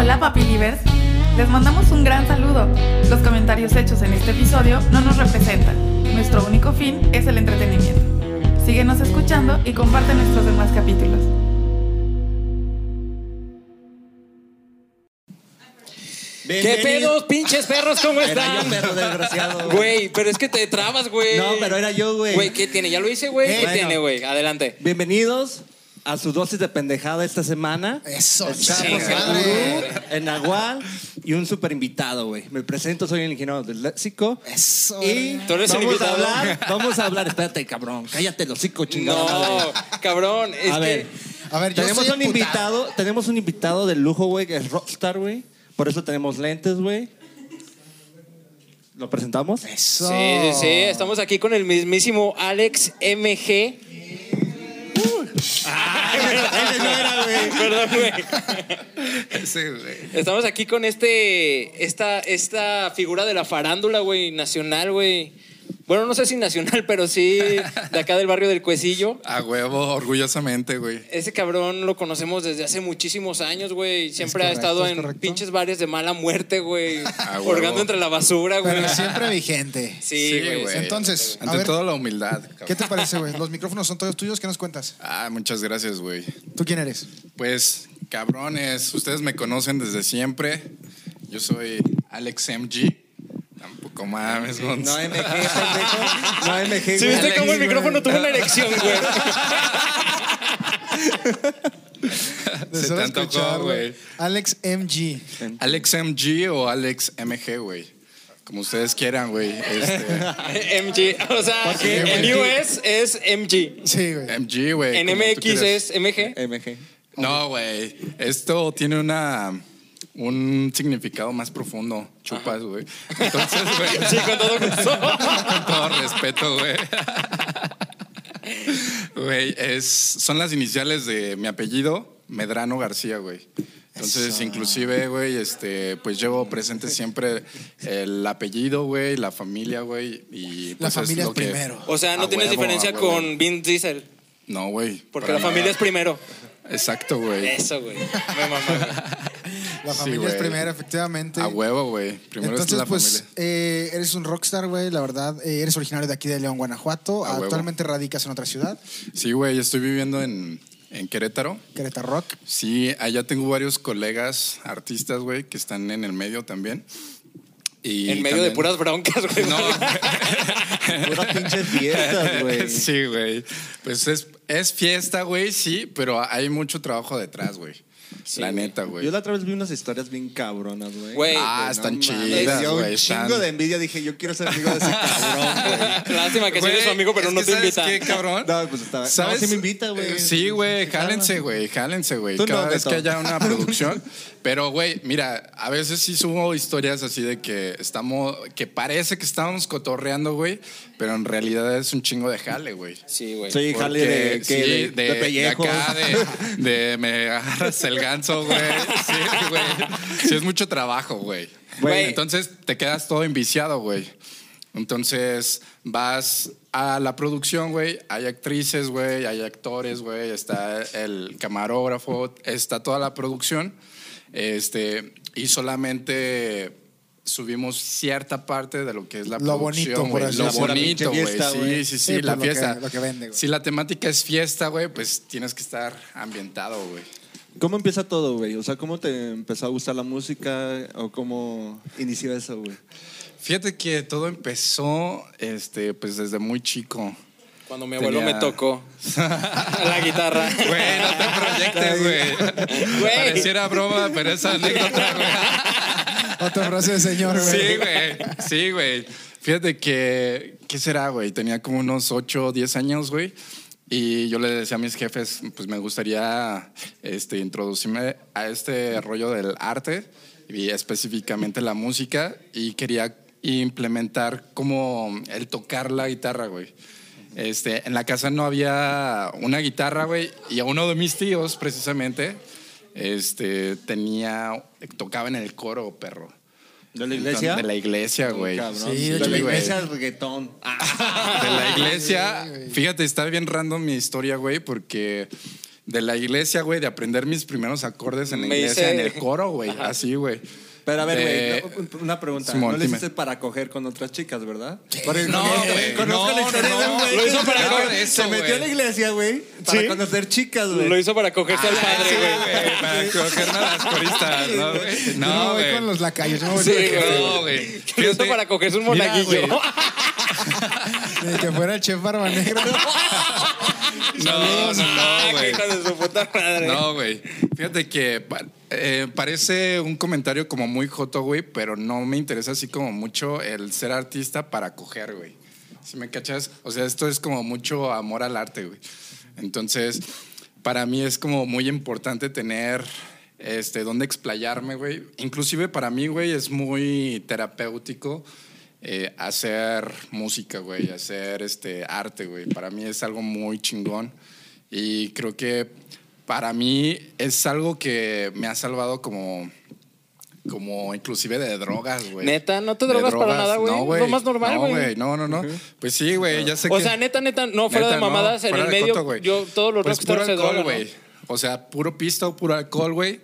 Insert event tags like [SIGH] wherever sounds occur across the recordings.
Hola Papilivers, les mandamos un gran saludo. Los comentarios hechos en este episodio no nos representan. Nuestro único fin es el entretenimiento. Síguenos escuchando y comparte nuestros demás capítulos. ¿Qué pedos, pinches perros? ¿Cómo Era están? yo, perro desgraciado. Güey, pero es que te trabas, güey. No, pero era yo, güey. Güey, ¿qué tiene? ¿Ya lo hice, güey? Eh, ¿Qué bueno. tiene, güey? Adelante. Bienvenidos a su dosis de pendejada esta semana. Eso, Estamos chingada en. Gurú, en Nahual y un super invitado, güey. Me presento, soy el ingeniero del léxico. Eso. Y. ¿Tú eres el vamos invitado? a hablar, vamos a hablar, espérate, cabrón, cállate el hocico, chingado. No, cabrón. Es A que... ver, A ver, yo tenemos un emputado. invitado, tenemos un invitado de lujo, güey, que es Rockstar, güey. Por eso tenemos lentes, güey. ¿Lo presentamos? Eso. Sí, sí, sí. Estamos aquí con el mismísimo Alex MG. Ese no era, güey. Perdón, güey. Sí, güey. Estamos aquí con este, esta, esta figura de la farándula, güey, nacional, güey. Bueno, no sé si nacional, pero sí de acá del barrio del Cuecillo. A huevo, orgullosamente, güey. Ese cabrón lo conocemos desde hace muchísimos años, güey. Siempre ha correcto, estado es en correcto. pinches bares de mala muerte, güey. [LAUGHS] Orgando entre la basura, güey. Pero siempre vigente. Sí, güey. Entonces, Ante ver, todo, la humildad. cabrón. ¿qué te [LAUGHS] parece, güey? Los micrófonos son todos tuyos. ¿Qué nos cuentas? Ah, muchas gracias, güey. ¿Tú quién eres? Pues, cabrones, ustedes me conocen desde siempre. Yo soy Alex MG. Tampoco mames, Gonz. No MG, pendejo. No MG, ¿Sí güey. viste cómo el micrófono tuvo una erección, güey? [LAUGHS] Se te antojó, güey. Alex MG. Alex MG o Alex MG, güey. Como ustedes quieran, güey. Este, [LAUGHS] MG. O sea, en? US es MG. Sí, güey. MG, güey. En MX es MG. MG. No, güey. Esto tiene una un significado más profundo. Chupas, güey. Entonces, [LAUGHS] güey. Sí, con todo gusto. Con todo respeto, güey. Güey, es, son las iniciales de mi apellido, Medrano García, güey. Entonces, Eso. inclusive, güey, este, pues llevo presente siempre el apellido, güey, la familia, güey, y La pues, familia lo es que- primero. O sea, no tienes huevo, diferencia con Vin Diesel. No, güey. Porque la familia nada. es primero. Exacto, güey. Eso, güey. Me mamá, La Sí, familia es primero, efectivamente. A huevo, güey. Primero Entonces, es la pues, familia. eh, eres un rockstar, güey, la verdad. Eh, eres originario de aquí de León, Guanajuato. A huevo. Actualmente radicas en otra ciudad, Sí, güey, estoy viviendo en, en Querétaro. Querétaro Rock. Sí, allá tengo varios colegas artistas, güey, que están en el medio también. Y En medio de puras broncas, güey. No, [LAUGHS] Puras pinches fiestas, güey. sí, güey. Pues es, es fiesta, güey, sí, pero hay mucho trabajo detrás, güey. La güey. neta, güey. Yo la otra vez vi unas historias bien cabronas, güey. Güey. Ah, No están chidas, güey. un chingo de envidia. Dije, yo quiero ser amigo de ese [LAUGHS] cabrón, güey. [LAUGHS] Lástima que sí eres su amigo, pero no te ¿sabes invita. qué, cabrón? No, pues estaba. ¿Sabes? No, sí me invita, güey. Eh, Sí, güey, jálense, güey, jálense, güey. Cada no, vez que haya una producción. [LAUGHS] Pero, güey, mira, a veces sí subo historias así de que estamos, que parece que estábamos cotorreando, güey, pero en realidad es un chingo de jale, güey. Sí, güey. Sí, jale de, sí, que de, de, de pellejo. de acá, de, de me agarras el ganso, güey. Sí, güey. Sí, es mucho trabajo, güey. Güey. Entonces te quedas todo enviciado, güey. Entonces vas a la producción, güey. Hay actrices, güey. Hay actores, güey. Está el camarógrafo. Está toda la producción. Este, y solamente subimos cierta parte de lo que es la Lo producción, bonito, por Lo bonito, güey. fiesta, güey. Sí, sí, sí, Sí, pues, la lo que- fiesta. lo que vende, güey. Si la temática es fiesta, güey, pues tienes que estar ambientado, güey. ¿Cómo empieza todo, güey? O sea, ¿cómo te empezó a gustar la música? ¿O cómo inició eso, güey? Fíjate que todo empezó, este, pues desde muy chico. Cuando mi abuelo Tenía- me tocó [LAUGHS] la guitarra. Güey, no te proyectes, güey. Güey. Pareciera broma, pero es anécdota, güey. Otra frase de señor, güey. Sí, güey. Sí, güey. Fíjate que, ¿qué será, güey? Tenía como unos 8 o 10 años, güey. Y yo le decía a mis jefes, pues me gustaría este, introducirme a este rollo del arte y específicamente la música y quería implementar como el tocar la guitarra, güey. Este, en la casa no había una guitarra, güey, y a uno de mis tíos, precisamente, este, tenía, tocaba en el coro, perro. ¿De la iglesia? De la iglesia, güey. Sí, [LAUGHS] de la iglesia es reggaetón. De la iglesia. Fíjate, está bien random mi historia, güey, porque de la iglesia, güey, de aprender mis primeros acordes en la Me iglesia, hice- en el coro, güey. Así, güey. Pero a ver, güey, no, una pregunta. Simón, no lo dime. hiciste para coger con otras chicas, ¿verdad? No, güey. Conozco No, la historia de un no. güey Lo que hizo para se- coger Se eso, metió güey. a la iglesia, güey, para Sí. conocer chicas, güey. Lo hizo para cogerse al padre, Sí, güey. güey, para cogerme a las coristas, ¿no, güey? Yo no voy güey. con los lacayos. yo no voy Sí, con- güey. No, güey. Lo hizo Fíjate- para cogerse un Mira, monaguillo. güey. [LAUGHS] Ni que fuera el chef Barba Negra. [LAUGHS] No, no, no, güey. Hijo de su puta madre. No, güey. Fíjate que pa- eh, parece un comentario como muy joto, güey, pero no me interesa así como mucho el ser artista para coger, güey. Si me cachas? O sea, esto es como mucho amor al arte, güey. Entonces, para mí es como muy importante tener este dónde explayarme, güey. Inclusive para mí, güey, es muy terapéutico eh, hacer música, güey, hacer este arte, güey. Para mí es algo muy chingón y creo que para mí es algo que me ha salvado como como inclusive de drogas, güey. ¿Neta? ¿No te drogas para nada, güey? No, lo más normal, no, güey. No, no, no. Pues sí, güey, ya sé O que... sea, neta, neta, no, fuera Neta, de mamadas, no, en el medio, coto, güey. yo, todos los pues puro se alcohol, güey. O sea, puro pisto, puro alcohol, güey.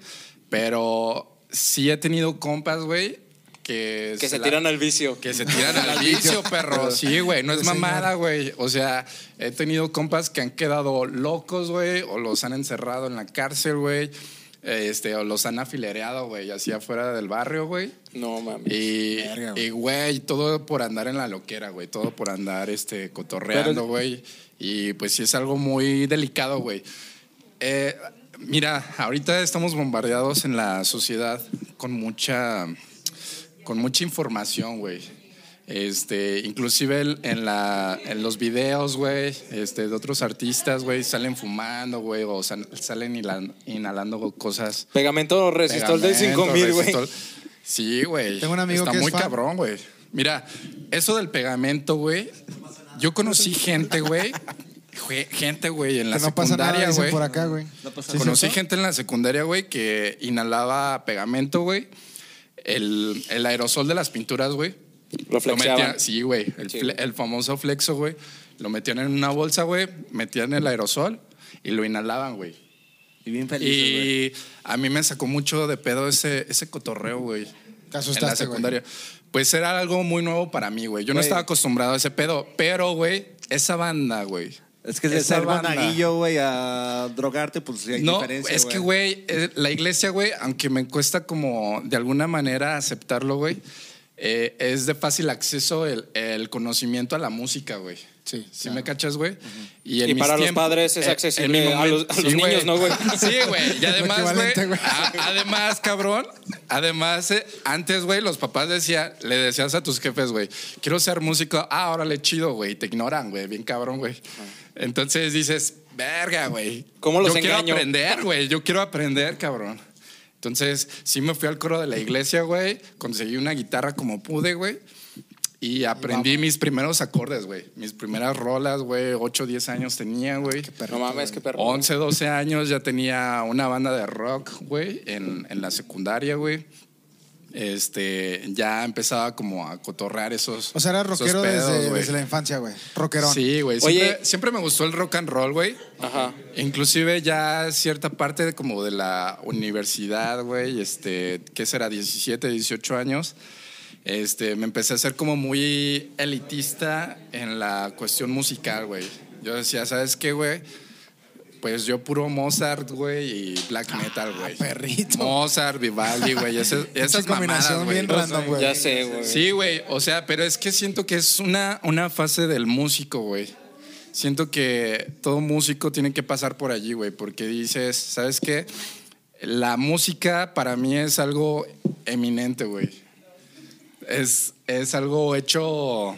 Pero sí he tenido compas, güey, que... Que se la- tiran al vicio. Que se tiran al [LAUGHS] vicio, perro. Sí, güey, no es mamada, güey. O sea, he tenido compas que han quedado locos, güey, o los han encerrado en la cárcel, güey. Este, o los han afilereado, güey, así afuera del barrio, güey. No, mames. Y, Verga, güey. y, güey, todo por andar en la loquera, güey. Todo por andar este, cotorreando, güey. Y pues sí es algo muy delicado, güey. Eh, mira, ahorita estamos bombardeados en la sociedad con mucha, con mucha información, güey. Este, inclusive en, la, en los videos, güey, este, de otros artistas, güey, salen fumando, güey, o sal- salen inhalan- inhalando cosas Pegamento resistol del Pegamento, 5000, güey. Sí, güey. Tengo un amigo Está que es muy fan. cabrón, güey. Mira, eso del pegamento, güey. Yo conocí gente, güey. Gente, güey, en la Que no pasa nada, secundaria, güey. por acá, güey. No pasa ¿Sí, Conocí gente en la secundaria, güey, que inhalaba pegamento, güey. El, el aerosol de las pinturas, güey. Lo metían- sí, güey. El, Sí, el famoso flexo, güey. Lo metían en una bolsa, güey. Metían el aerosol y lo inhalaban, güey. Y bien güey. Y a mí me sacó mucho de pedo ese, ese cotorreo, güey. Te En la asustaste, güey. secundaria. Pues era algo muy nuevo para mí, güey. Yo no estaba acostumbrado a ese pedo. Pero, güey, esa banda, güey. Es que de ser monaguillo, güey, a drogarte, pues sí hay No, diferencia, es que, güey, eh, la iglesia, güey, aunque me cuesta como de alguna manera aceptarlo, güey, eh, es de fácil acceso el, el conocimiento a la música, güey. Sí, ¿Sí claro. me cachas, güey? Y, en Y mis para los padres es eh, accesible en mi a los- a los sí, niños, ¿no, güey? [LAUGHS] Sí, güey. Y además, güey, además, cabrón, además, eh, antes, güey, los papás decían, le decías a tus jefes, güey, quiero ser músico, ah, órale, chido, güey, te ignoran, güey, bien cabrón, güey. Entonces dices, verga, güey. ¿Cómo los Yo quiero aprender, güey, yo quiero aprender, cabrón. Entonces, sí me fui al coro de la iglesia, güey, conseguí una guitarra como pude, güey. Y aprendí mis primeros acordes, güey. Mis primeras rolas, güey. 8, 10 años tenía, güey. No mames, qué perro. 11, 12 años ya tenía una banda de rock, güey, en, en la secundaria, güey. Este, ya empezaba como a cotorrear esos. O sea, esos rockero pedos, desde, la infancia, güey. Rockerón. Sí, güey. Oye- Siempre, siempre me gustó el rock and roll, güey. Ajá. Inclusive ya cierta parte de como de la universidad, güey, este, ¿qué será? 17, 18 años. Este, me empecé a ser como muy elitista en la cuestión musical, güey. Yo decía, ¿sabes qué, güey? Pues yo puro Mozart, güey, y black metal, güey. Ah, perrito. Mozart, Vivaldi, güey, [LAUGHS] esas, esas combinación mamadas, bien random, güey. Ya sé, güey. Sí, güey. O sea, pero es que siento que es una, una fase del músico, güey. Siento que todo músico tiene que pasar por allí, güey, porque dices, ¿sabes qué? La música para mí es algo eminente, güey. Es, es algo hecho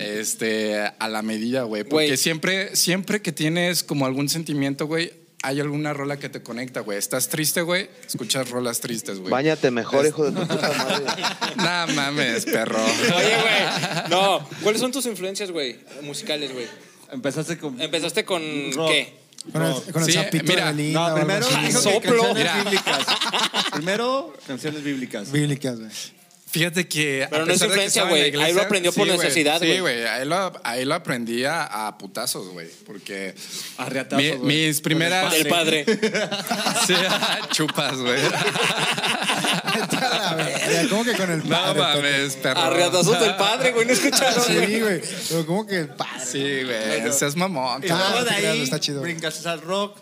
este, a la medida, güey. Porque Güey. siempre, siempre que tienes como algún sentimiento, güey, hay alguna rola que te conecta, güey. Estás triste, güey, escuchas rolas tristes, güey. Báñate mejor, hijo de tu puta madre. [LAUGHS] No mames, perro. Oye, güey. No, ¿cuáles son tus influencias, güey? Musicales, güey. Empezaste con... Empezaste con Rock. qué? Con el, con el Sí, mira, No, primero Soplo. canciones Mira. bíblicas. Primero, canciones bíblicas. Bíblicas, güey. Fíjate que. a Pero no es influencia, güey. Ahí lo aprendió por necesidad, güey. Sí, güey. Ahí lo, ahí lo aprendí a, a putazos, güey. Porque. Arreatazos, mi- güey. mis primeras. El padre. [LAUGHS] Sí, [LAUGHS] chupas, güey. [LAUGHS] A ¿Cómo que con el No padre? mames, perro. Arreatazos del padre, güey. ¿No escucharon? Sí, güey. Pero ¿cómo que el padre? Sí, güey. Seas mamón. Y luego de ahí está chido. brincas al rock.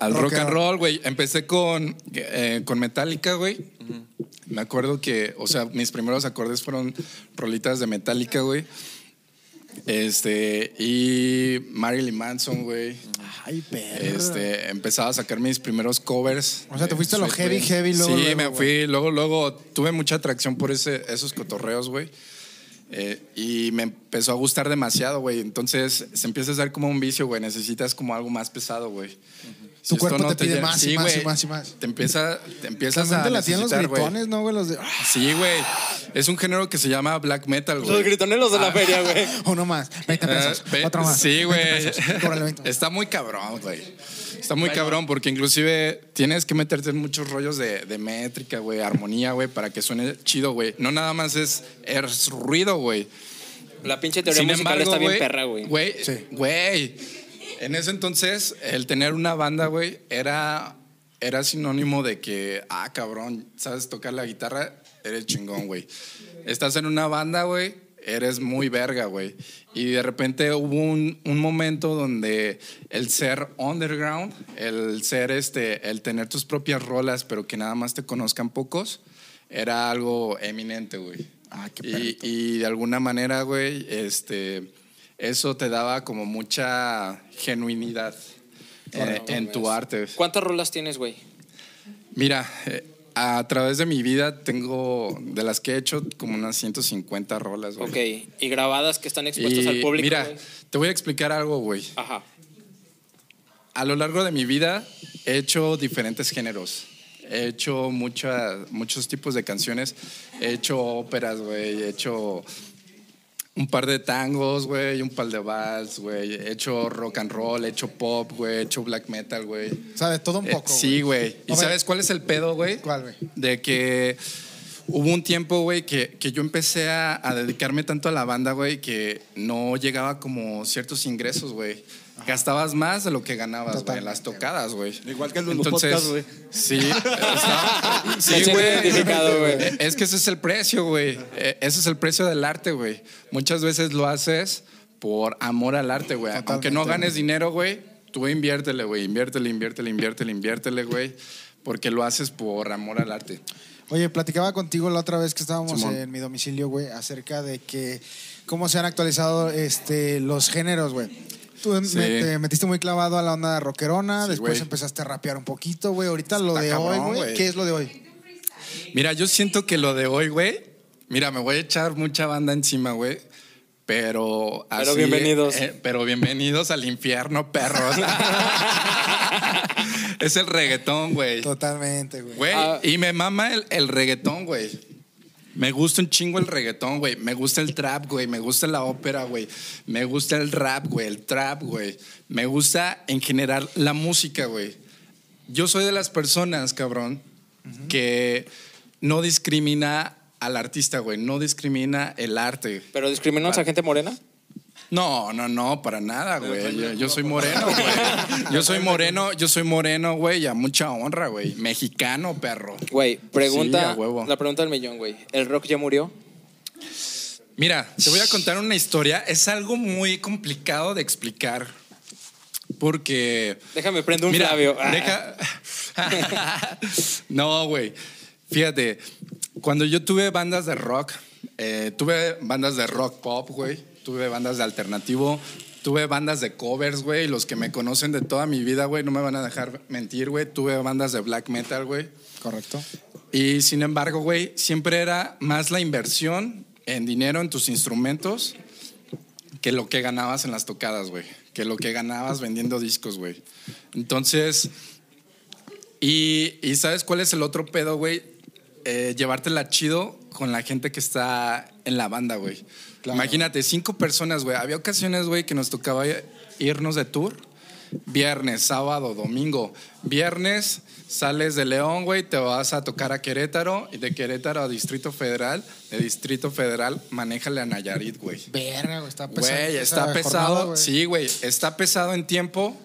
Al Rock and roll, güey. Empecé con, eh, con Metallica, güey. Me acuerdo que, o sea, mis primeros acordes fueron rolitas de Metallica, güey. Este, y Marilyn Manson, güey. Ay, perro. Este, empezaba a sacar mis primeros covers. O sea, te fuiste a lo heavy, heavy, luego, Sí, luego, me fui. Luego, luego tuve mucha atracción por ese, esos cotorreos, güey. Eh, y me empezó a gustar demasiado, güey. Entonces se empieza a hacer como un vicio, güey. Necesitas como algo más pesado, güey. Tu cuerpo te pide más y más y güey. más y más. Te empieza, te empiezas a te latían los necesitar, güey. gritones, ¿no, güey? Los de... ¡Ah! Sí, güey. Es un género que se llama black metal, Los güey. gritonelos de la feria, güey. [LAUGHS] Uno más, 20 pesos. Eh, ve- Otro más. Sí, 20 güey. pesos. Cóbrale 20 más. Está muy cabrón, güey. Está muy cabrón porque inclusive tienes que meterte en muchos rollos de, de métrica, güey, armonía, güey, para que suene chido, güey. No nada más es, es ruido, güey. La pinche teoría Sin musical embargo, está bien güey, perra, güey. Güey, Sí. En ese entonces, el tener una banda, güey, era, era sinónimo de que, ah, cabrón, sabes tocar la guitarra, eres chingón, güey. Estás en una banda, güey, eres muy verga, güey. Y de repente hubo un, un momento donde el ser underground, el ser este, el tener tus propias rolas, pero que nada más te conozcan pocos, era algo eminente, güey. Ah, qué y, y de alguna manera, güey, este, eso te daba como mucha genuinidad eh, en tu arte. ¿Cuántas rolas tienes, güey? Mira, eh, a través de mi vida tengo, de las que he hecho, como unas 150 rolas, güey. Ok. Y grabadas que están expuestas Y al público. mira, te voy a explicar algo, güey. Ajá. A lo largo de mi vida he hecho diferentes géneros. He hecho muchas, muchos tipos de canciones. He hecho óperas, güey. He hecho un par de tangos, güey. Un par de vals, güey. He hecho rock and roll. He hecho pop, güey. He hecho black metal, güey. O sea, de todo un Eh, poco. sí, güey. ¿Y sabes cuál es el pedo, güey? ¿Cuál, güey? De que hubo un tiempo, güey, que, que yo empecé a, a dedicarme tanto a la banda, güey, que no llegaba como ciertos ingresos, güey. Gastabas más de lo que ganabas, güey, en las tocadas, güey. Igual que en los Entonces, güey. Sí, Me [LAUGHS] sí, güey. Eh, Es que ese es el precio, güey. Eh, Ese es el precio del arte, güey. Muchas veces lo haces por amor al arte, güey. Aunque no ganes dinero, güey, tú inviértele, güey. Inviértele, inviértele, inviértele, inviértele, güey. Porque lo haces por amor al arte. Oye, platicaba contigo la otra vez que estábamos Simón. en mi domicilio, güey, acerca de que cómo se han actualizado este, los géneros, güey. Tú me- te metiste muy clavado a la onda rockerona, Sí, después empezaste a rapear un poquito, güey. Ahorita lo de hoy, cabrón, güey, güey. ¿qué es lo de hoy? Mira, yo siento que lo de hoy, güey. Mira, me voy a echar mucha banda encima, güey. Pero Pero así, bienvenidos. eh, pero bienvenidos al infierno, perros. [LAUGHS] es el reggaetón, güey. Totalmente, güey. Güey, Ah. y me mama el, el reggaetón, güey. Me gusta un chingo el reggaetón, güey. Me gusta el trap, güey. Me gusta la ópera, güey. Me gusta el rap, güey. El trap, güey. Me gusta en general la música, güey. Yo soy de las personas, cabrón, que no discrimina al artista, güey. No discrimina el arte. ¿Pero discriminamos a gente morena? No, no, no, para nada, güey. Yo, yo soy moreno, [LAUGHS] güey. Yo soy moreno, yo soy moreno, güey, a mucha honra, güey. Mexicano, perro. Güey, pregunta. Sí, a huevo. la pregunta del millón, güey. ¿El rock ya murió? Mira, te voy a contar una historia. Es algo muy complicado de explicar. Porque. Déjame prender un Mira, Flavio. Ah. deja. [LAUGHS] no, güey. Fíjate, cuando yo tuve bandas de rock, eh, tuve bandas de rock pop, güey. Tuve bandas de alternativo. Tuve bandas de covers, güey. Los que me conocen de toda mi vida, güey, no me van a dejar mentir, güey. Tuve bandas de black metal, güey. Correcto. Y sin embargo, güey, siempre era más la inversión en dinero en tus instrumentos que lo que ganabas en las tocadas, güey. Que lo que ganabas vendiendo discos, güey. Entonces, y, y ¿sabes cuál es el otro pedo, güey? Eh, llevártela chido con la gente que está en la banda, güey. Claro. Imagínate, cinco personas, güey. Había ocasiones, güey, que nos tocaba irnos de tour viernes, sábado, domingo. Viernes sales de León, güey, te vas a tocar a Querétaro y de Querétaro a Distrito Federal. De Distrito Federal, manéjale a Nayarit, güey. Verga, güey, está pesado. Güey, está pesado. sí, güey, está pesado en tiempo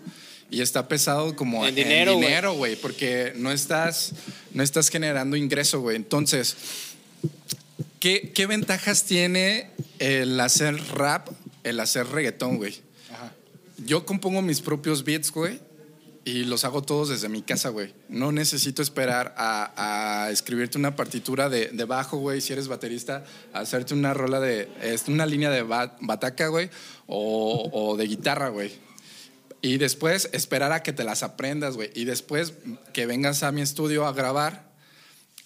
y está pesado como En dinero, güey. dinero, güey, porque no estás, no estás generando ingreso, güey. Entonces, ¿qué, ¿qué ventajas tiene el hacer rap, el hacer reggaetón, güey? Yo compongo mis propios beats, güey. Y los hago todos desde mi casa, güey. No necesito esperar a, a escribirte una partitura de, de bajo, güey, si eres baterista, hacerte una rola de, una línea de ba- bataca, güey, o, o de guitarra, güey. Y después esperar a que te las aprendas, güey. Y después que vengas a mi estudio a grabar,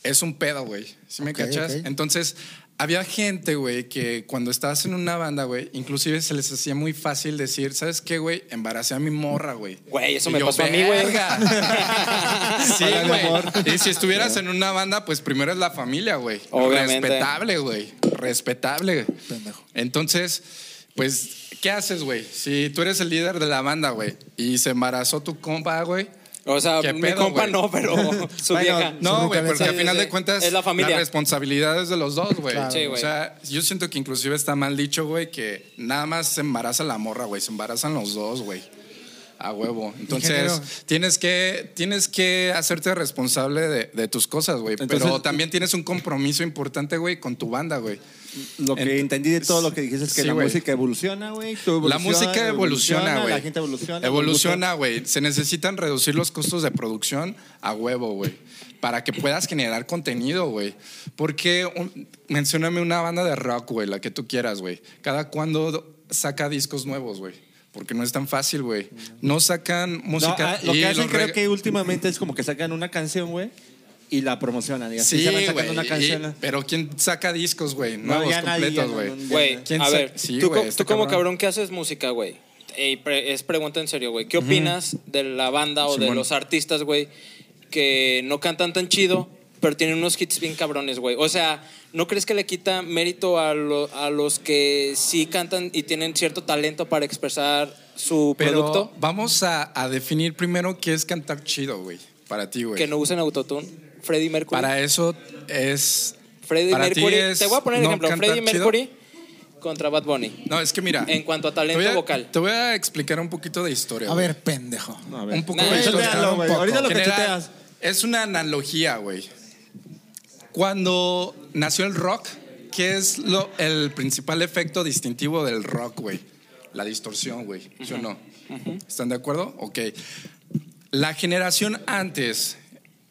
es un pedo, güey. ¿Sí me cachas? Entonces, había gente, güey, que cuando estabas en una banda, güey, inclusive se les hacía muy fácil decir, ¿sabes qué, güey? Embaracé a mi morra, güey. Güey, eso Y me yo, pasó a mí, güey. [LAUGHS] Sí, güey. Y si estuvieras en una banda, pues primero es la familia, güey. Obviamente. Respetable, güey. Respetable. Pendejo. Entonces, pues, ¿qué haces, güey? Si tú eres el líder de la banda, güey, y se embarazó tu compa, güey. O sea, ¿Qué mi pedo, compa güey? no, pero [LAUGHS] su Bueno, vieja. No, güey, porque Sí, al final sí. de cuentas Es la familia. responsabilidad es de los dos, güey. Claro. Sí, o sea, yo siento que inclusive está mal dicho, güey, que nada más se embaraza la morra, güey, se embarazan los dos, güey. A huevo. Entonces, Ingeniero. tienes que, tienes que hacerte responsable de, de tus cosas, güey. Pero también tienes un compromiso importante, güey, con tu banda, güey. Lo que Ent- entendí de todo lo que dijiste es que Sí, la música evoluciona, güey. La música evoluciona, güey. La gente evoluciona. Evoluciona, güey. Se necesitan reducir los costos de producción a huevo, güey. Para que puedas generar contenido, güey. Porque, un- mencióname una banda de rock, güey, la que tú quieras, güey. Cada cuando saca discos nuevos, güey. Porque no es tan fácil, güey. No sacan No, música. ah, lo que hacen los creo que últimamente es como que sacan una canción, güey, y la promocionan. Y así Sí, se van sacando una y- canción. Pero ¿quién saca discos, güey? No, Nuevos, nadie, completos, güey. no, no, Güey, ¿Quién a ver, Sí, tú, como cabrón. cabrón que haces música, güey. Es pregunta en serio, güey. ¿Qué opinas de la banda o de los artistas, güey, que no cantan tan chido, pero tienen unos hits bien cabrones, güey? O sea, ¿no crees que le quita mérito a, lo- a los que sí cantan y tienen cierto talento para expresar su Pero producto? vamos a, a definir primero qué es cantar chido, güey. Para ti, güey. Que no usen autotune. Freddie Mercury. Para eso es. Freddie para ti Mercury. es Te voy a poner no ejemplo. Freddie chido. Mercury contra Bad Bunny. No, es que mira. En cuanto a te talento a- vocal. Te voy a explicar un poquito de historia. A ver, pendejo. No, a ver. Un poco Nah, de historia. Ahorita lo que General, chuteas. Es una analogía, güey. Cuando nació el rock, ¿qué es lo, el principal efecto distintivo del rock, güey? La distorsión, güey. ¿Sí o no? ¿Están de acuerdo? Ok. La generación antes.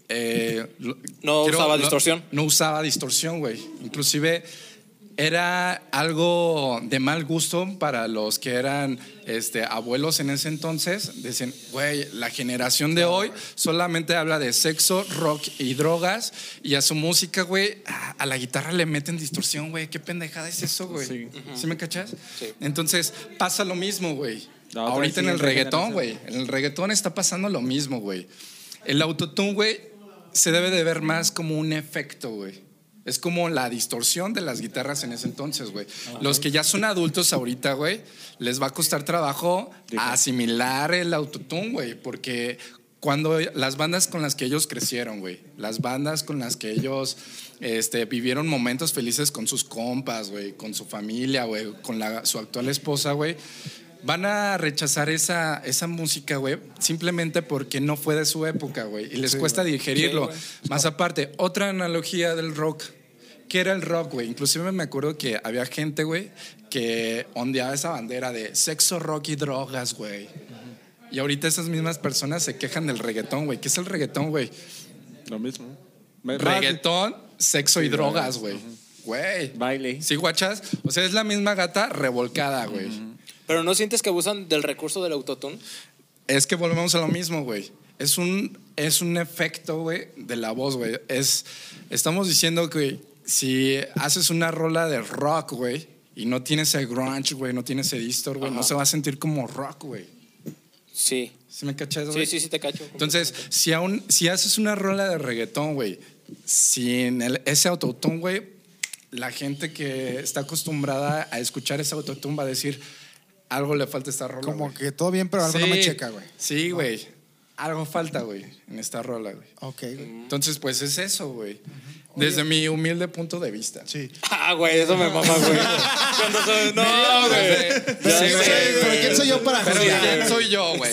eh, No usaba distorsión. No usaba distorsión, güey. Inclusive era algo de mal gusto para los que eran este, abuelos en ese entonces. Dicen, güey, la generación de hoy solamente habla de sexo, rock y drogas. Y a su música, güey, a, la guitarra le meten distorsión, güey. ¿Qué pendejada es eso, güey? Sí. me cachas? Sí. Entonces pasa lo mismo, güey. Ahorita en el reggaetón, güey. En el reggaetón está pasando lo mismo, güey. El autotune, güey, se debe de ver más como un efecto, güey. Es como la distorsión de las guitarras en ese entonces, güey. Los que ya son adultos ahorita, güey, les va a costar trabajo asimilar el autotune, güey, porque cuando las bandas con las que ellos crecieron, güey, las bandas con las que ellos este, vivieron momentos felices con sus compas, güey, con su familia, güey, con la- su actual esposa, güey, van a rechazar esa, esa música, güey, simplemente porque no fue de su época, güey, y les cuesta digerirlo. Más aparte, otra analogía del rock. ¿Qué era el rock, güey? Inclusive me acuerdo que había gente, güey, que ondeaba esa bandera de sexo, rock y drogas, güey. Y ahorita esas mismas personas se quejan del reggaetón, güey. ¿Qué es el reggaetón, güey? Lo mismo. Me- Reggaetón, sexo y drogas, güey. Güey. Baile. ¿Sí, guachas? O sea, es la misma gata revolcada, güey. Pero ¿no sientes que abusan del recurso del autotune? Es que volvemos a lo mismo, güey. Es un, es un efecto, güey, de la voz, güey. Es, estamos diciendo que si haces una rola de rock, güey, y no tienes ese grunge, güey, no tienes ese distor, güey, no se va a sentir como rock, güey. Sí. ¿Sí me cachas, güey? Sí, sí, sí te cacho. Entonces, si, aún, si haces una rola de reggaetón, güey, sin el- ese autotune, güey, la gente que está acostumbrada a escuchar ese autotune va a decir, algo le falta a esta rola. Como güey. que todo bien, pero algo no me checa, güey. Sí, güey. Algo falta, güey, en esta rola, güey. Ok, güey. Entonces, pues es eso, güey. Desde mi humilde punto de vista. Sí. [LAUGHS] Ah, güey, eso me mama, güey. Cuando soy- No, güey. Pero, Sí, ¿quién güey. soy, pero ¿quién soy yo para Pero juzgar? ¿quién soy yo, güey?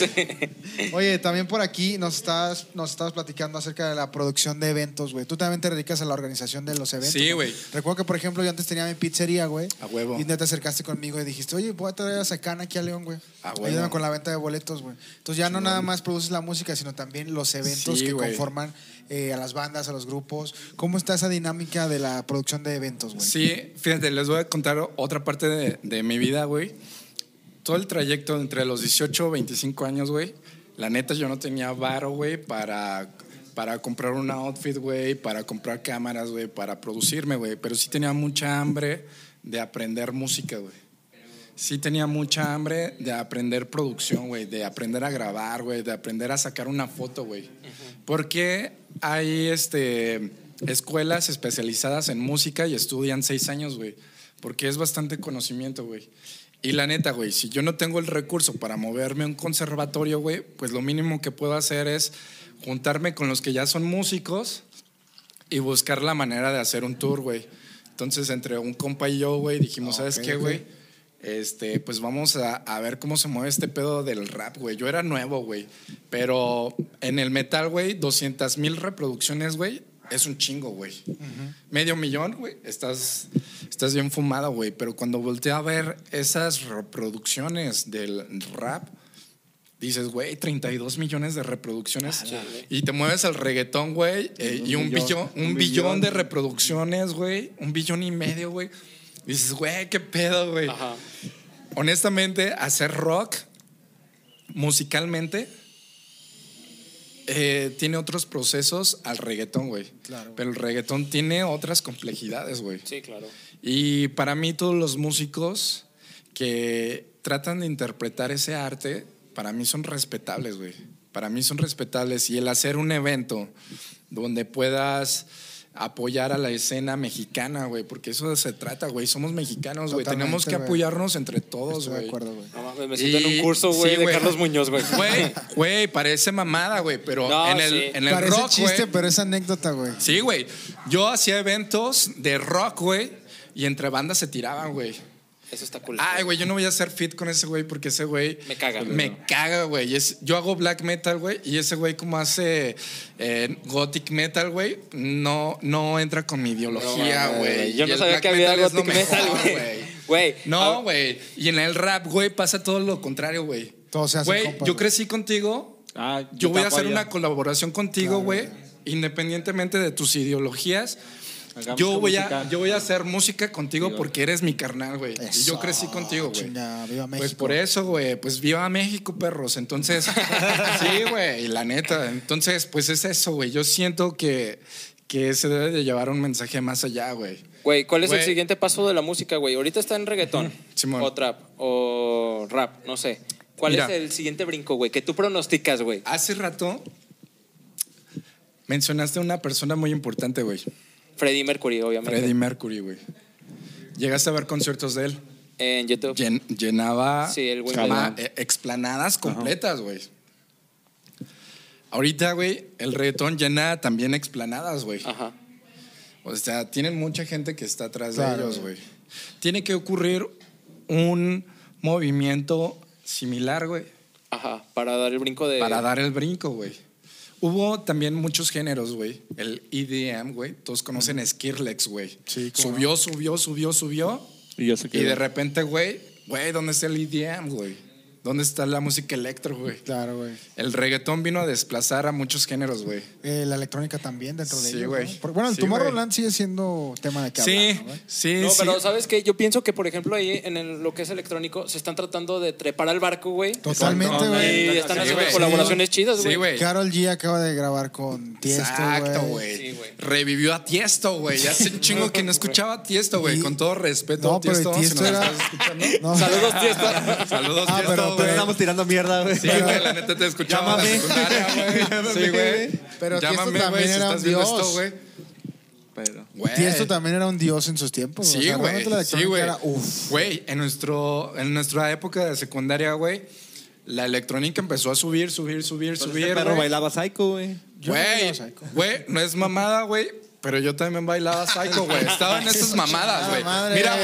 Oye, también por aquí nos estás, nos estabas platicando acerca de la producción de eventos, güey. Tú también te dedicas a la organización de los eventos. Sí, güey. Recuerdo que, por ejemplo, yo antes tenía mi pizzería, güey. A huevo. Y te acercaste conmigo y dijiste, oye, voy a traer a Sacana aquí a León, güey. A huevo. Ayúdame con la venta de boletos, güey. Entonces ya no nada más produces la música, sino también los eventos Sí, que conforman eh, a las bandas, a los grupos. ¿Cómo está esa dinámica de la producción de eventos, güey? Sí, fíjate, les voy a contar otra parte de, de mi vida, güey. Todo el trayecto entre los 18 y 25 años, güey. La neta, yo no tenía varo, güey, para, para comprar un outfit, güey, para comprar cámaras, güey, para producirme, güey. Pero sí tenía mucha hambre de aprender música, güey. Sí tenía mucha hambre de aprender producción, güey, de aprender a grabar, güey, de aprender a sacar una foto, güey. Porque hay este, escuelas especializadas en música y estudian seis años, güey. Porque es bastante conocimiento, güey. Y la neta, güey, si yo no tengo el recurso para moverme a un conservatorio, güey, pues lo mínimo que puedo hacer es juntarme con los que ya son músicos y buscar la manera de hacer un tour, güey. Entonces, entre un compa y yo, güey, dijimos, ¿sabes ok, qué, ok. güey? Este, pues vamos a, a ver cómo se mueve este pedo del rap, güey. Yo era nuevo, güey. Pero en el metal, güey, 200 mil reproducciones, güey, es un chingo, güey. Medio millón, güey. Estás, estás bien fumado, güey. Pero cuando volteé a ver esas reproducciones del rap, dices, güey, 32 millones de reproducciones. y te mueves al reggaetón, güey. eh, y un billón, un billón de reproducciones, güey. Un billón y medio, güey. Dices, güey, qué pedo, güey. Ajá. Honestamente, hacer rock musicalmente eh, tiene otros procesos al reggaetón, güey. Claro. Pero el reggaetón tiene otras complejidades, güey. Sí, claro. Y para mí todos los músicos que tratan de interpretar ese arte, para mí son respetables, güey. Para mí son respetables. Y el hacer un evento donde puedas apoyar a la escena mexicana, güey, porque eso se trata, güey. Somos mexicanos, güey. Tenemos que güey. apoyarnos entre todos, Estoy de güey. acuerdo, güey. No mames, me siento en un curso, güey, sí, de Carlos Muñoz, güey. Güey, [LAUGHS] güey, parece mamada, güey, pero No, en el, sí. en el Parece rock, chiste, güey. pero es anécdota, güey. Sí, güey. Yo hacía eventos de rock, güey, y entre bandas se tiraban, güey. Eso está cool. Ay, güey, yo no voy a hacer fit con ese güey porque ese güey. Me caga. Me caga, güey. Yo hago black metal, güey, y ese güey, como hace eh, gothic metal, güey, no, no entra con mi ideología, No, güey. Yo Y no sabía que había gothic metal, güey. Güey. No, ah, güey. Y en el rap, güey, pasa todo lo contrario, güey. Se Güey, yo crecí contigo. Ah, Yo voy a hacer allá. una colaboración contigo, güey, independientemente de tus ideologías. Hagamos Yo voy, música. a, yo voy a hacer música contigo porque eres mi carnal, güey. Y yo crecí contigo, güey. viva Pues por eso, güey. Pues viva México, perros. Entonces, [LAUGHS] sí, güey, la neta. Entonces, pues es eso, güey. Yo siento que, que se debe de llevar un mensaje más allá, güey. Güey, ¿cuál es el siguiente paso de la música, güey? Ahorita está en reggaetón. Simón. O trap. O rap, no sé. ¿Cuál Mira. es el siguiente brinco, güey? Que tú pronosticas, güey. Hace rato mencionaste a una persona muy importante, güey. Freddie Mercury, obviamente. Freddie Mercury, güey. Llegaste a ver conciertos de él. En YouTube. Llen- llenaba Sí, el eh, explanadas completas, güey. Ahorita, güey, el reggaetón llena también explanadas, güey. Ajá. O sea, tienen mucha gente que está atrás Claro, de ellos, güey. Tiene que ocurrir un movimiento similar, güey, Ajá. Para dar el brinco de. para dar el brinco, güey. Hubo también muchos géneros, güey. El EDM, güey. Todos conocen Skrillex, güey. Sí, subió, subió, subió, subió. Y ya se Y quedó. de repente, güey, güey, ¿dónde está el EDM, güey? ¿Dónde está la música electro, güey? Claro, güey. El reggaetón vino a desplazar a muchos géneros, güey. Eh, la electrónica también dentro de Sí, ellos, güey. bueno, el Sí, Tomorrowland sigue siendo tema de que Sí, hablar, ¿no, güey? sí, No, sí. pero ¿sabes qué? Yo pienso que, por ejemplo, ahí en el- lo que es electrónico, se están tratando de trepar al barco, güey. Totalmente, güey. Y están Sí, haciendo colaboraciones chidas, güey. Sí, güey. Carol G acaba de grabar con Tiesto, Exacto, güey. güey. Sí, güey. Revivió a Tiesto, güey. Hace un chingo que no [LAUGHS] escuchaba a Tiesto, güey. Con todo respeto, No, pero Tiesto, Tiesto si nos era- estás escuchando. Saludos, Tiesto. Saludos, Ah, Tiesto, pero- güey. Estamos tirando mierda, güey. Sí, güey, la neta te escuchaba en la Llámame. secundaria, güey. [LAUGHS] Sí, güey. Pero Tiesto Llámame, también si era estás un viendo dios. esto, güey. Pero. Güey. Tiesto también era un dios en sus tiempos. Sí, o sea, güey. realmente la Sí, electrónica güey. era. Güey, en, nuestro, en nuestra época de secundaria, güey, la electrónica empezó a subir, subir, subir, Pero subir. ese perro güey. bailaba psycho, güey. Yo Güey, bailaba psycho. güey, no es mamada, güey. Pero yo también bailaba psycho, güey. Estaba en [LAUGHS] esas mamadas, güey. madre. Mira,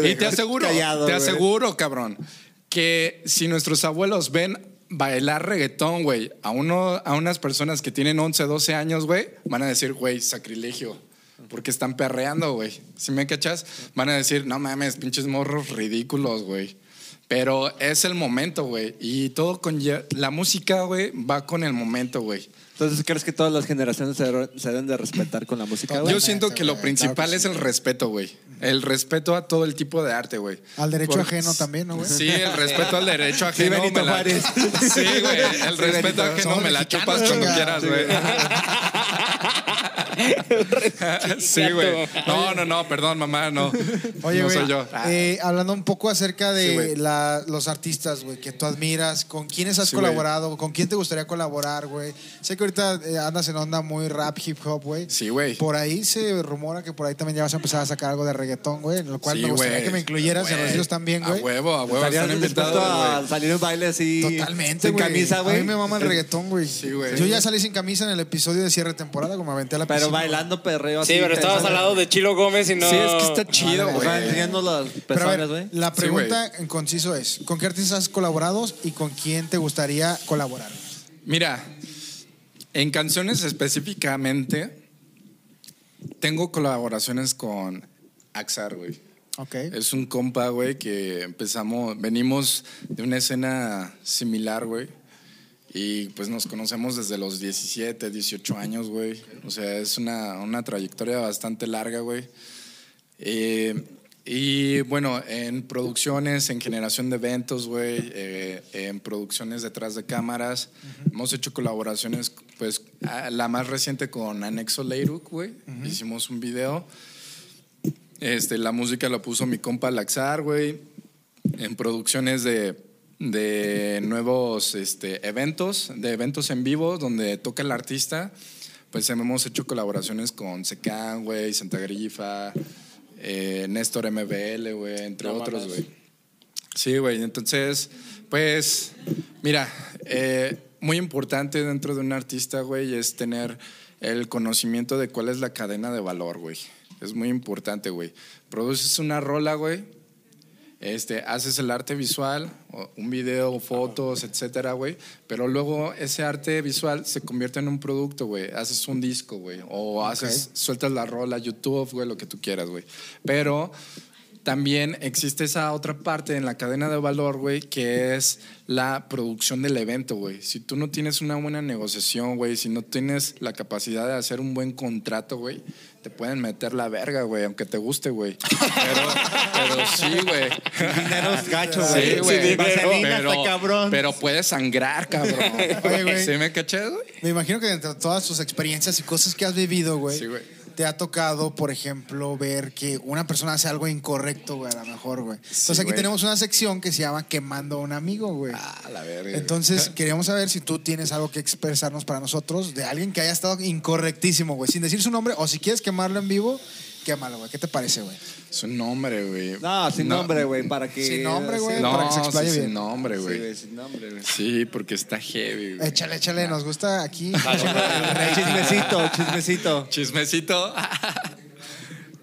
güey. Y te aseguro, Callado, te güey. aseguro, cabrón, que si nuestros abuelos ven bailar reggaetón, güey, a, a unas personas que tienen 11, 12 años, güey, van a decir, güey, sacrilegio. Porque están perreando, güey. Si me cachas, van a decir, no mames, pinches morros ridículos, güey. Pero es el momento, güey. Y todo con la música, güey, va con el momento, güey. Entonces, ¿crees que todas las generaciones se, se deben de respetar con la música, güey? Yo siento que lo principal claro que es sí. el respeto, güey. El respeto a todo el tipo de arte, güey. Al derecho Por- ajeno también, ¿no, güey? Sí, el respeto al derecho ajeno. Benito me la- Juárez. Sí, güey. El Sí, respeto Benito. ajeno Somos me la chupas cuando quieras, güey. [LAUGHS] Sí, güey. No, no, no, perdón, mamá, no. Oye, no güey, soy yo. eh, hablando un poco acerca de güey. la- los artistas, güey, que tú admiras, ¿con quiénes has Sí, güey. colaborado? ¿Con quién te gustaría colaborar, güey? Sé que ahorita eh, andas en onda muy rap, hip hop, güey. Sí, güey. Por ahí se rumora que por ahí también ya vas a empezar a sacar algo de reggaetón, güey, en lo cual Sí, me gustaría güey. que me incluyeras en los Güey. videos también, güey. A huevo, a huevo. ¿Estarías Están dispuesto invitados, a güey. salir en baile así? Totalmente, Sin güey. camisa, A güey. mí me mama el reggaetón, güey. Sí, güey. Yo ya salí sin camisa en el episodio de cierre de temporada, como aventé a la Pero bailando perreo así. Sí, pero estabas al lado de Chilo Gómez y no. Sí, es que está chido, O güey. las Pero a ver, pezones, güey. la Sí, pregunta en conciso es, ¿con qué artistas has colaborado y con quién te gustaría colaborar? Mira, en canciones específicamente, tengo colaboraciones con Axar, güey. Ok. Es un compa, güey, que empezamos, venimos de una escena similar, güey. Y pues nos conocemos desde los 17, 18 años, güey. O sea, es una, una trayectoria bastante larga, güey. Eh, y bueno, en producciones, en generación de eventos, güey, eh, en producciones detrás de cámaras, hemos hecho colaboraciones, pues la más reciente con Anexo Leiruk, güey. Hicimos un video. Este, la música la puso mi compa Laxar, güey. En producciones de, de nuevos este, eventos, de eventos en vivo donde toca el artista. Pues hemos hecho colaboraciones con Secan, güey, Santa Grifa, eh, Néstor MBL, güey, entre No otros, güey. Sí, güey. Entonces, pues, mira, eh, muy importante dentro de un artista, güey, es tener el conocimiento de cuál es la cadena de valor, güey. Es muy importante, güey. Produces una rola, güey. Este, haces el arte visual, un video, fotos, etcétera, güey. Pero luego ese arte visual se convierte en un producto, güey. Haces un disco, güey. O haces, sueltas la rola, YouTube, güey, lo que tú quieras, güey. Pero también existe esa otra parte en la cadena de valor, güey, que es la producción del evento, güey. Si tú no tienes una buena negociación, güey, si no tienes la capacidad de hacer un buen contrato, güey, te pueden meter la verga, güey, aunque te guste, güey. Pero, pero sí, güey. Dineros gachos, Sí, güey. güey. Pero, pero puedes sangrar, cabrón. Oye, güey. ¿Sí me caché, güey? Me imagino que entre todas tus experiencias y cosas que has vivido, güey, Sí, güey. Te ha tocado, por ejemplo, ver que una persona hace algo incorrecto, güey, a lo mejor, güey. Entonces aquí güey. tenemos una sección que se llama Quemando a un amigo, güey. Ah, la verga. Entonces, [LAUGHS] queríamos saber si tú tienes algo que expresarnos para nosotros de alguien que haya estado incorrectísimo, güey, sin decir su nombre, o si quieres quemarlo en vivo, quémalo, güey. ¿Qué te parece, güey? Su nombre, güey. No, sin nombre, güey, para que... Sin nombre, güey, Sí, No, para que se explaye sí, bien. sin nombre, Sí, güey. güey, sin nombre, güey. Sí, porque está heavy, güey. Échale, échale, nos gusta aquí. [LAUGHS] Chismecito, chismecito. Chismecito. [LAUGHS]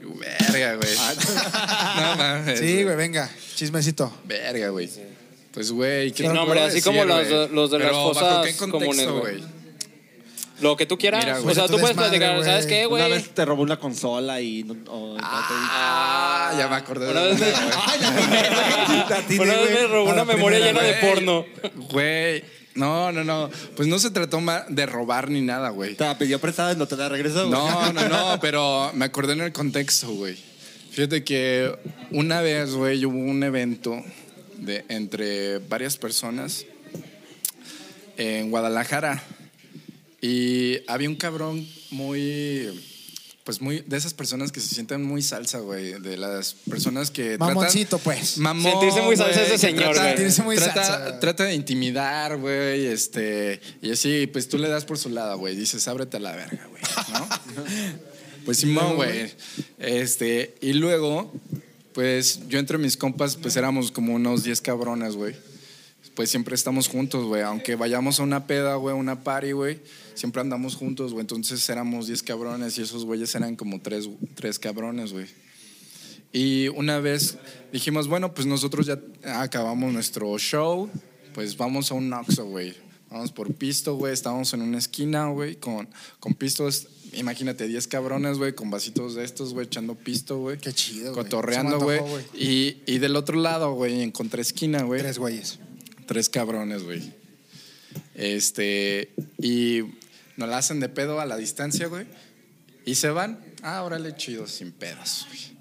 Verga, güey. [LAUGHS] No mames. Sí, güey, venga, chismecito. Verga, güey. Pues, güey. ¿qué Sin nombre, así como los- los de las Pero, ¿bajo fosas qué contexto, comunes, güey. Lo que tú quieras. Mira, güey. o sea, tú puedes desmadre, platicar, güey. ¿sabes qué, Una güey? vez te robó una consola y... No, o- Ah, ya me acordé Una de vez me- Ay. La atiné, Una vez güey. me robó A la una memoria primera, llena de Güey, porno. Güey, no, no, no. Pues no se trató ma- de robar ni nada, güey. Te la pidió prestada y no te la regresó, güey. No, no, no, [LAUGHS] pero me acordé en el contexto, güey. Fíjate que una vez, güey, hubo un evento de, entre varias personas en Guadalajara y había un cabrón muy, pues muy, de esas personas que se sienten muy salsa, güey, de las personas que Mamoncito, tratan, pues. Mamón, Sentirse muy salsa ese señor, trata- güey. Sentirse muy trata, salsa. trata de intimidar, güey, este, y así, pues tú le das por su lado, güey, dices, ábrete a la verga, güey, ¿no? [LAUGHS] Pues Simón, güey. Este, y luego, pues yo entre mis compas, pues éramos como unos 10 cabrones, güey. Pues siempre estamos juntos, güey. Aunque vayamos a una peda, güey, una party, güey, siempre andamos juntos, güey. Entonces éramos 10 cabrones y esos güeyes eran como tres, tres cabrones, güey. Y una vez dijimos, bueno, pues nosotros ya acabamos nuestro show, pues vamos a un Oxxo, güey. Vamos por pisto, güey. Estábamos en una esquina, güey, con, con pistos. Imagínate, 10 cabrones, güey, con vasitos de estos, güey, echando pisto, güey. Qué chido, güey. Cotorreando, güey. Y, y del otro lado, güey, en contraesquina, güey. Tres güeyes. Tres cabrones, güey. Este, y nos la hacen de pedo a la distancia, güey. Y se van. Ah, órale, chido, sin pedos, güey.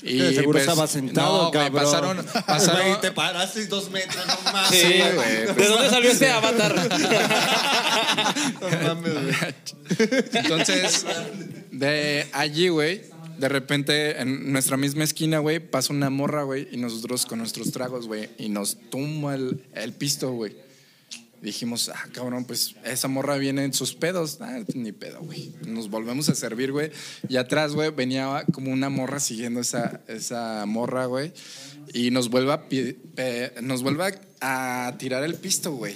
Y seguro pues, estaba sentado, no, güey, cabrón. pasaron, [LAUGHS] pasaron, Güey, te paraste dos metros, no [LAUGHS] mames. Sí, güey. ¿De dónde salió este avatar? [LAUGHS] No mames, güey. Entonces, de allí, güey, de repente en nuestra misma esquina, güey, pasa una morra, güey, y nosotros con nuestros tragos, güey, y nos tumba el, el pisto, güey. Dijimos, ah, cabrón, pues esa morra viene en sus pedos. Ah, ni pedo, güey. Nos volvemos a servir, güey. Y atrás, güey, venía como una morra siguiendo esa, esa morra, güey. Y nos vuelve a, nos vuelve a tirar el pisto, güey.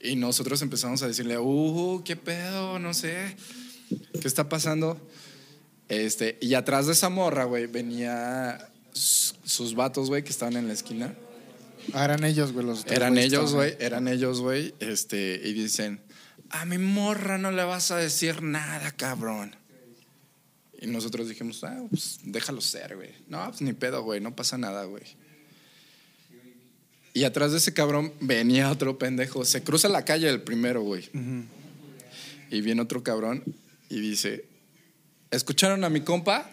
Y nosotros empezamos a decirle, uh, qué pedo, no sé, qué está pasando. Este, y atrás de esa morra, güey, venía sus vatos, güey, que estaban en la esquina. Ah, eran ellos, güey. Los tres Eran ellos, güey, eran ellos, güey, este, y dicen, a mi morra no le vas a decir nada, cabrón. Y nosotros dijimos, ah, pues déjalo ser, güey. No, pues ni pedo, güey, no pasa nada, güey. Y atrás de ese cabrón venía otro pendejo. Se cruza la calle el primero, güey. Y viene otro cabrón y dice, ¿escucharon a mi compa?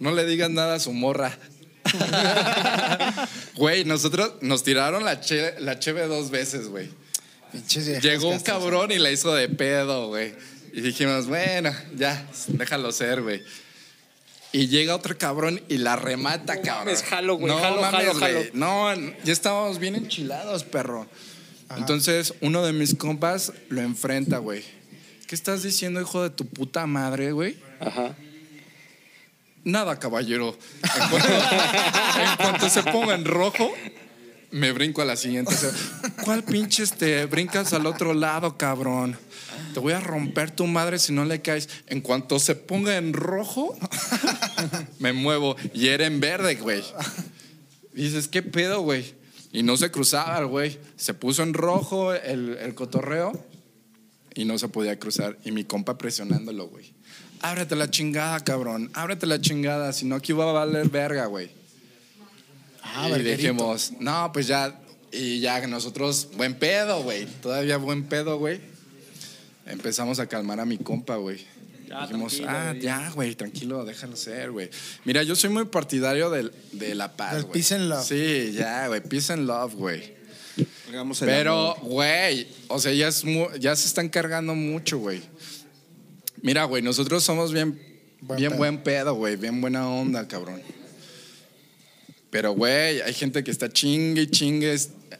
No le digan nada a su morra. [LAUGHS] Güey, nosotros nos tiraron la, che, la cheve dos veces, güey. Llegó un castrosas. cabrón y la hizo de pedo, güey. Y dijimos, bueno, ya, déjalo ser, güey. Y llega otro cabrón y la remata, cabrón. mames, jalo, güey, No jalo, mames, jalo. No, ya estábamos bien enchilados, perro. Entonces, uno de mis compas lo enfrenta, güey. ¿Qué estás diciendo, hijo de tu puta madre, güey? Ajá. Nada, caballero. [LAUGHS] En cuanto, se ponga en rojo, me brinco a la siguiente. ¿Cuál pinches te brincas al otro lado, cabrón? Te voy a romper tu madre si no le caes. En cuanto se ponga en rojo, [LAUGHS] me muevo. Y era en verde, güey. Dices, ¿qué pedo, güey? Y no se cruzaba el güey. Se puso en rojo el, el cotorreo y no se podía cruzar. Y mi compa presionándolo, güey. Ábrete la chingada, cabrón. Ábrete la chingada. Si no, aquí va a valer verga, güey. Ah, y verguerito. dijimos, no, pues ya. Y ya nosotros, buen pedo, güey. Todavía buen pedo, güey. Empezamos a calmar a mi compa, güey. Dijimos, tranquilo, ah, güey. ya, güey, tranquilo, déjalo ser, güey. Mira, yo soy muy partidario del- de la paz, Del güey. peace and love. Sí, ya, güey, peace and love, güey. Pero, güey, o sea, ya, es mu- ya se están cargando mucho, güey. Mira, güey, nosotros somos bien, Buen bien pedo. buen pedo, güey, bien buena onda, cabrón. Pero, güey, hay gente que está chingue y chingue.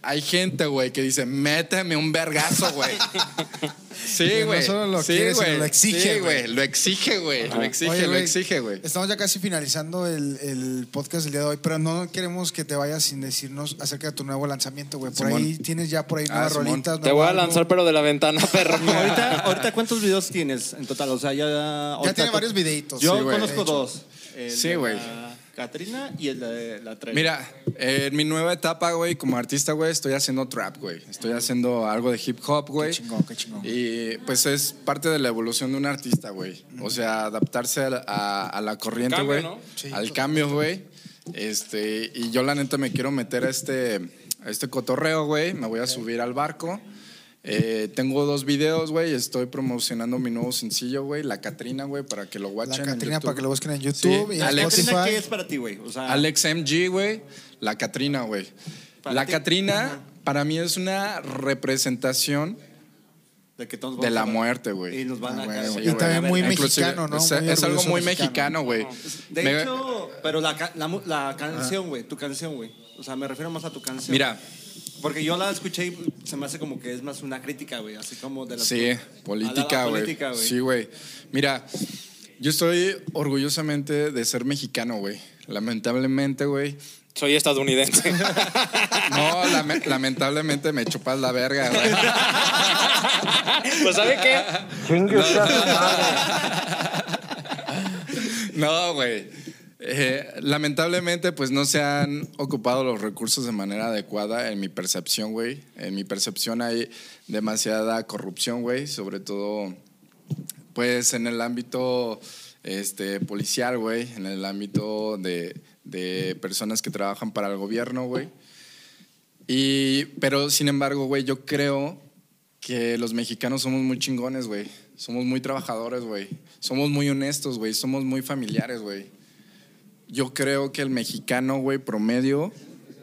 Hay gente, güey, que dice, méteme un vergazo, güey. [LAUGHS] Sí, Que no güey. solo lo sí, quiere, sino güey. lo exige, Sí, güey. güey. Lo exige, güey. Lo exige, Oye, lo güey, exige, güey. Estamos ya casi finalizando el, el podcast del día de hoy, pero no queremos que te vayas sin decirnos acerca de tu nuevo lanzamiento, güey. Por Simón. ahí tienes ya por ahí Ah, nuevas Simón. rolitas. Te voy a algo. lanzar, pero de la ventana, [LAUGHS] perro. ahorita, ahorita, ¿cuántos videos tienes en total? O sea, ya. ahorita- tiene varios videitos. Yo Sí, güey. conozco dos. El Sí, güey. La Catrina y el de la Trevi. Mira, eh, en mi nueva etapa, güey, como artista, güey, estoy haciendo trap, güey. Estoy haciendo algo de hip hop, güey. Qué chingón, qué chingón. Y pues es parte de la evolución de un artista, güey. O sea, adaptarse a, la- a- a la corriente, güey. ¿no? Sí, al cambio, güey. Este, y yo la neta me quiero meter a este, a este cotorreo, güey. Me voy a subir al barco. Eh, tengo dos videos, güey. Estoy promocionando mi nuevo sencillo, güey. La Catrina, güey, para que lo La watchen. en Catrina para que lo busquen en YouTube Sí. y Alex- Spotify. ¿qué es para ti, güey? O sea, Alex MG, güey. La Catrina, güey. La Catrina, para mí, es una representación de, que todos de vamos la a- muerte, güey. Y nos van a Ah. Y también muy Inclusive, mexicano, ¿no? Es, Muy es algo muy mexicano. güey. De Me- hecho, pero la, la, la canción, güey, tu canción, güey. O sea, me refiero más a tu canción. Mira, Porque yo la escuché y se me hace como que es más una crítica, güey. Así como de la. sí, política, güey. política, güey. Sí, güey. Mira, Yo estoy orgullosamente de ser mexicano, güey. Lamentablemente, güey. Soy estadounidense. [LAUGHS] No, lame- lamentablemente me chupas la verga, güey. pues ¿sabe qué? [LAUGHS] No, güey. Eh, lamentablemente, pues no se han ocupado los recursos de manera adecuada en mi percepción, güey. En mi percepción hay demasiada corrupción, güey. Sobre todo, pues en el ámbito este, policial, güey. En el ámbito de, de personas que trabajan para el gobierno, güey. Y, pero sin embargo, güey, yo creo que los mexicanos somos muy chingones, güey. Somos muy trabajadores, güey. Somos muy honestos, güey. Somos muy familiares, güey. Yo creo que el mexicano, güey, promedio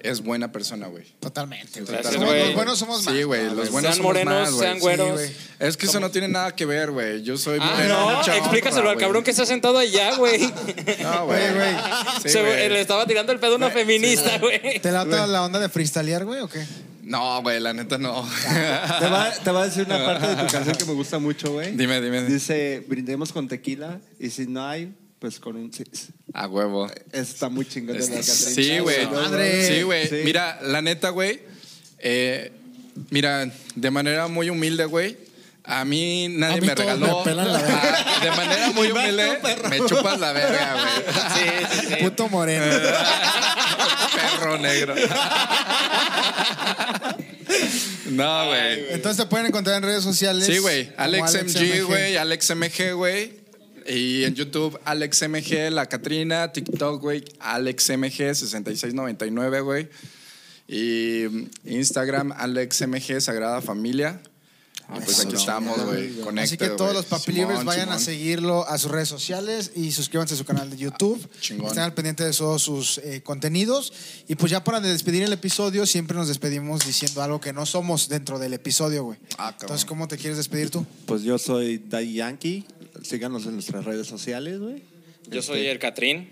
es buena persona, güey. Totalmente, güey. Gracias, Somos- güey. Los buenos somos más. Sí, güey, ¿no? los buenos Sean somos morenos, más, güey. sean güeros. güey. Es que eso no tiene nada que ver, güey. Yo soy Ah, moreno, no, explícaselo al cabrón güey. que está sentado allá, güey. [LAUGHS] No, güey. Güey, güey. Sí, Se- güey. le estaba tirando el pedo a una feminista, güey. ¿Te lata la onda de freestylear, güey, o qué? No, güey, la neta no. Te va, te va a decir una parte de tu [LAUGHS] canción que me gusta mucho, güey. Dime, dime. Dice, brindemos con tequila y si no hay, pues con un cis. A huevo. Está muy chingón de la Catrín. Sí, güey. Sí, güey. Sí. Mira, la neta, güey. eh, mira, de manera muy humilde, güey. A mí nadie A mí me regaló. [LAUGHS] me pelan la verga. Ah, de manera muy humilde, me chupas la verga, güey. [LAUGHS] Sí, sí, sí. Puto moreno. Perro negro. [LAUGHS] No, güey. Entonces te pueden encontrar en redes sociales. Sí, güey. AlexMG, güey. AlexMG, güey. Y en YouTube, AlexMG, La Catrina. TikTok, güey. AlexMG6699, güey. Y mm, Instagram, AlexMG, Sagrada Familia. Y pues aquí estamos, güey. Así que todos los papi libres vayan a seguirlo a sus redes sociales y suscríbanse a su canal de YouTube. Chingón. Estén al pendiente de todos sus eh, contenidos. Y pues ya para despedir el episodio, siempre nos despedimos diciendo algo que no somos dentro del episodio, güey. Ah. Entonces, ¿cómo te quieres despedir tú? Pues yo soy Daddy Yankee. Síganos en nuestras redes sociales, güey. Yo soy el Catrín.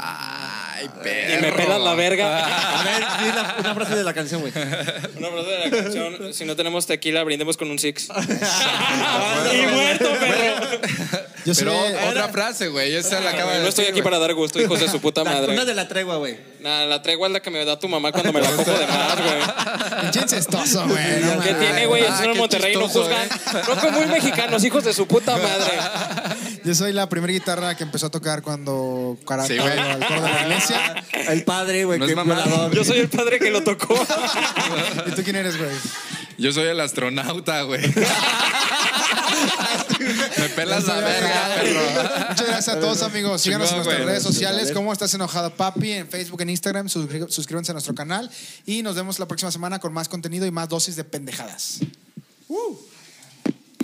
Ay, Y perro. me pelas la verga. A ver, di la- una frase de la canción, güey. Una frase de la canción. Si no tenemos tequila, brindemos con un six. [LAUGHS] [LAUGHS] y muerto, perro. [LAUGHS] Yo soy. Pero otra frase, güey. Esa la acaba de No estoy decir, aquí para güey. dar gusto, hijos de su puta madre. una de la tregua, güey. Nah, la tregua es la que me da tu mamá cuando me la cojo de más, güey. Pinche incestoso, güey. no ¿Qué tiene, güey? Ah, en Monterrey no chistoso, juzgan. eh. No como muy mexicanos, hijos de su puta madre. [LAUGHS] Yo soy la primera guitarra que empezó a tocar cuando. Cara, Sí, güey. al coro de la iglesia. El padre, güey, No que es mamá. violador. Yo soy el padre que lo tocó. [LAUGHS] ¿Y tú quién eres, güey? Yo soy el astronauta, güey. Me pelas la verga, perro. Muchas gracias a todos, amigos. Síganos en nuestras redes sociales. ¿Cómo estás enojado, papi? En Facebook, en Instagram. Suscrí- Suscríbanse a nuestro canal. Y nos vemos la próxima semana con más contenido y más dosis de pendejadas.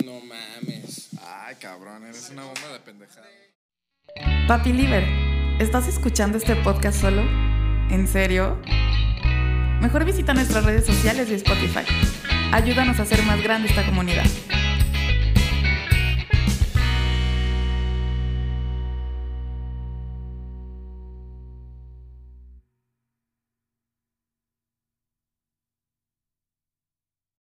No mames. Ay, cabrón, eres una bomba de pendejada. Papi Liver, ¿estás escuchando este podcast solo? ¿En serio? Mejor visita nuestras redes sociales y Spotify. Ayúdanos a hacer más grande esta comunidad.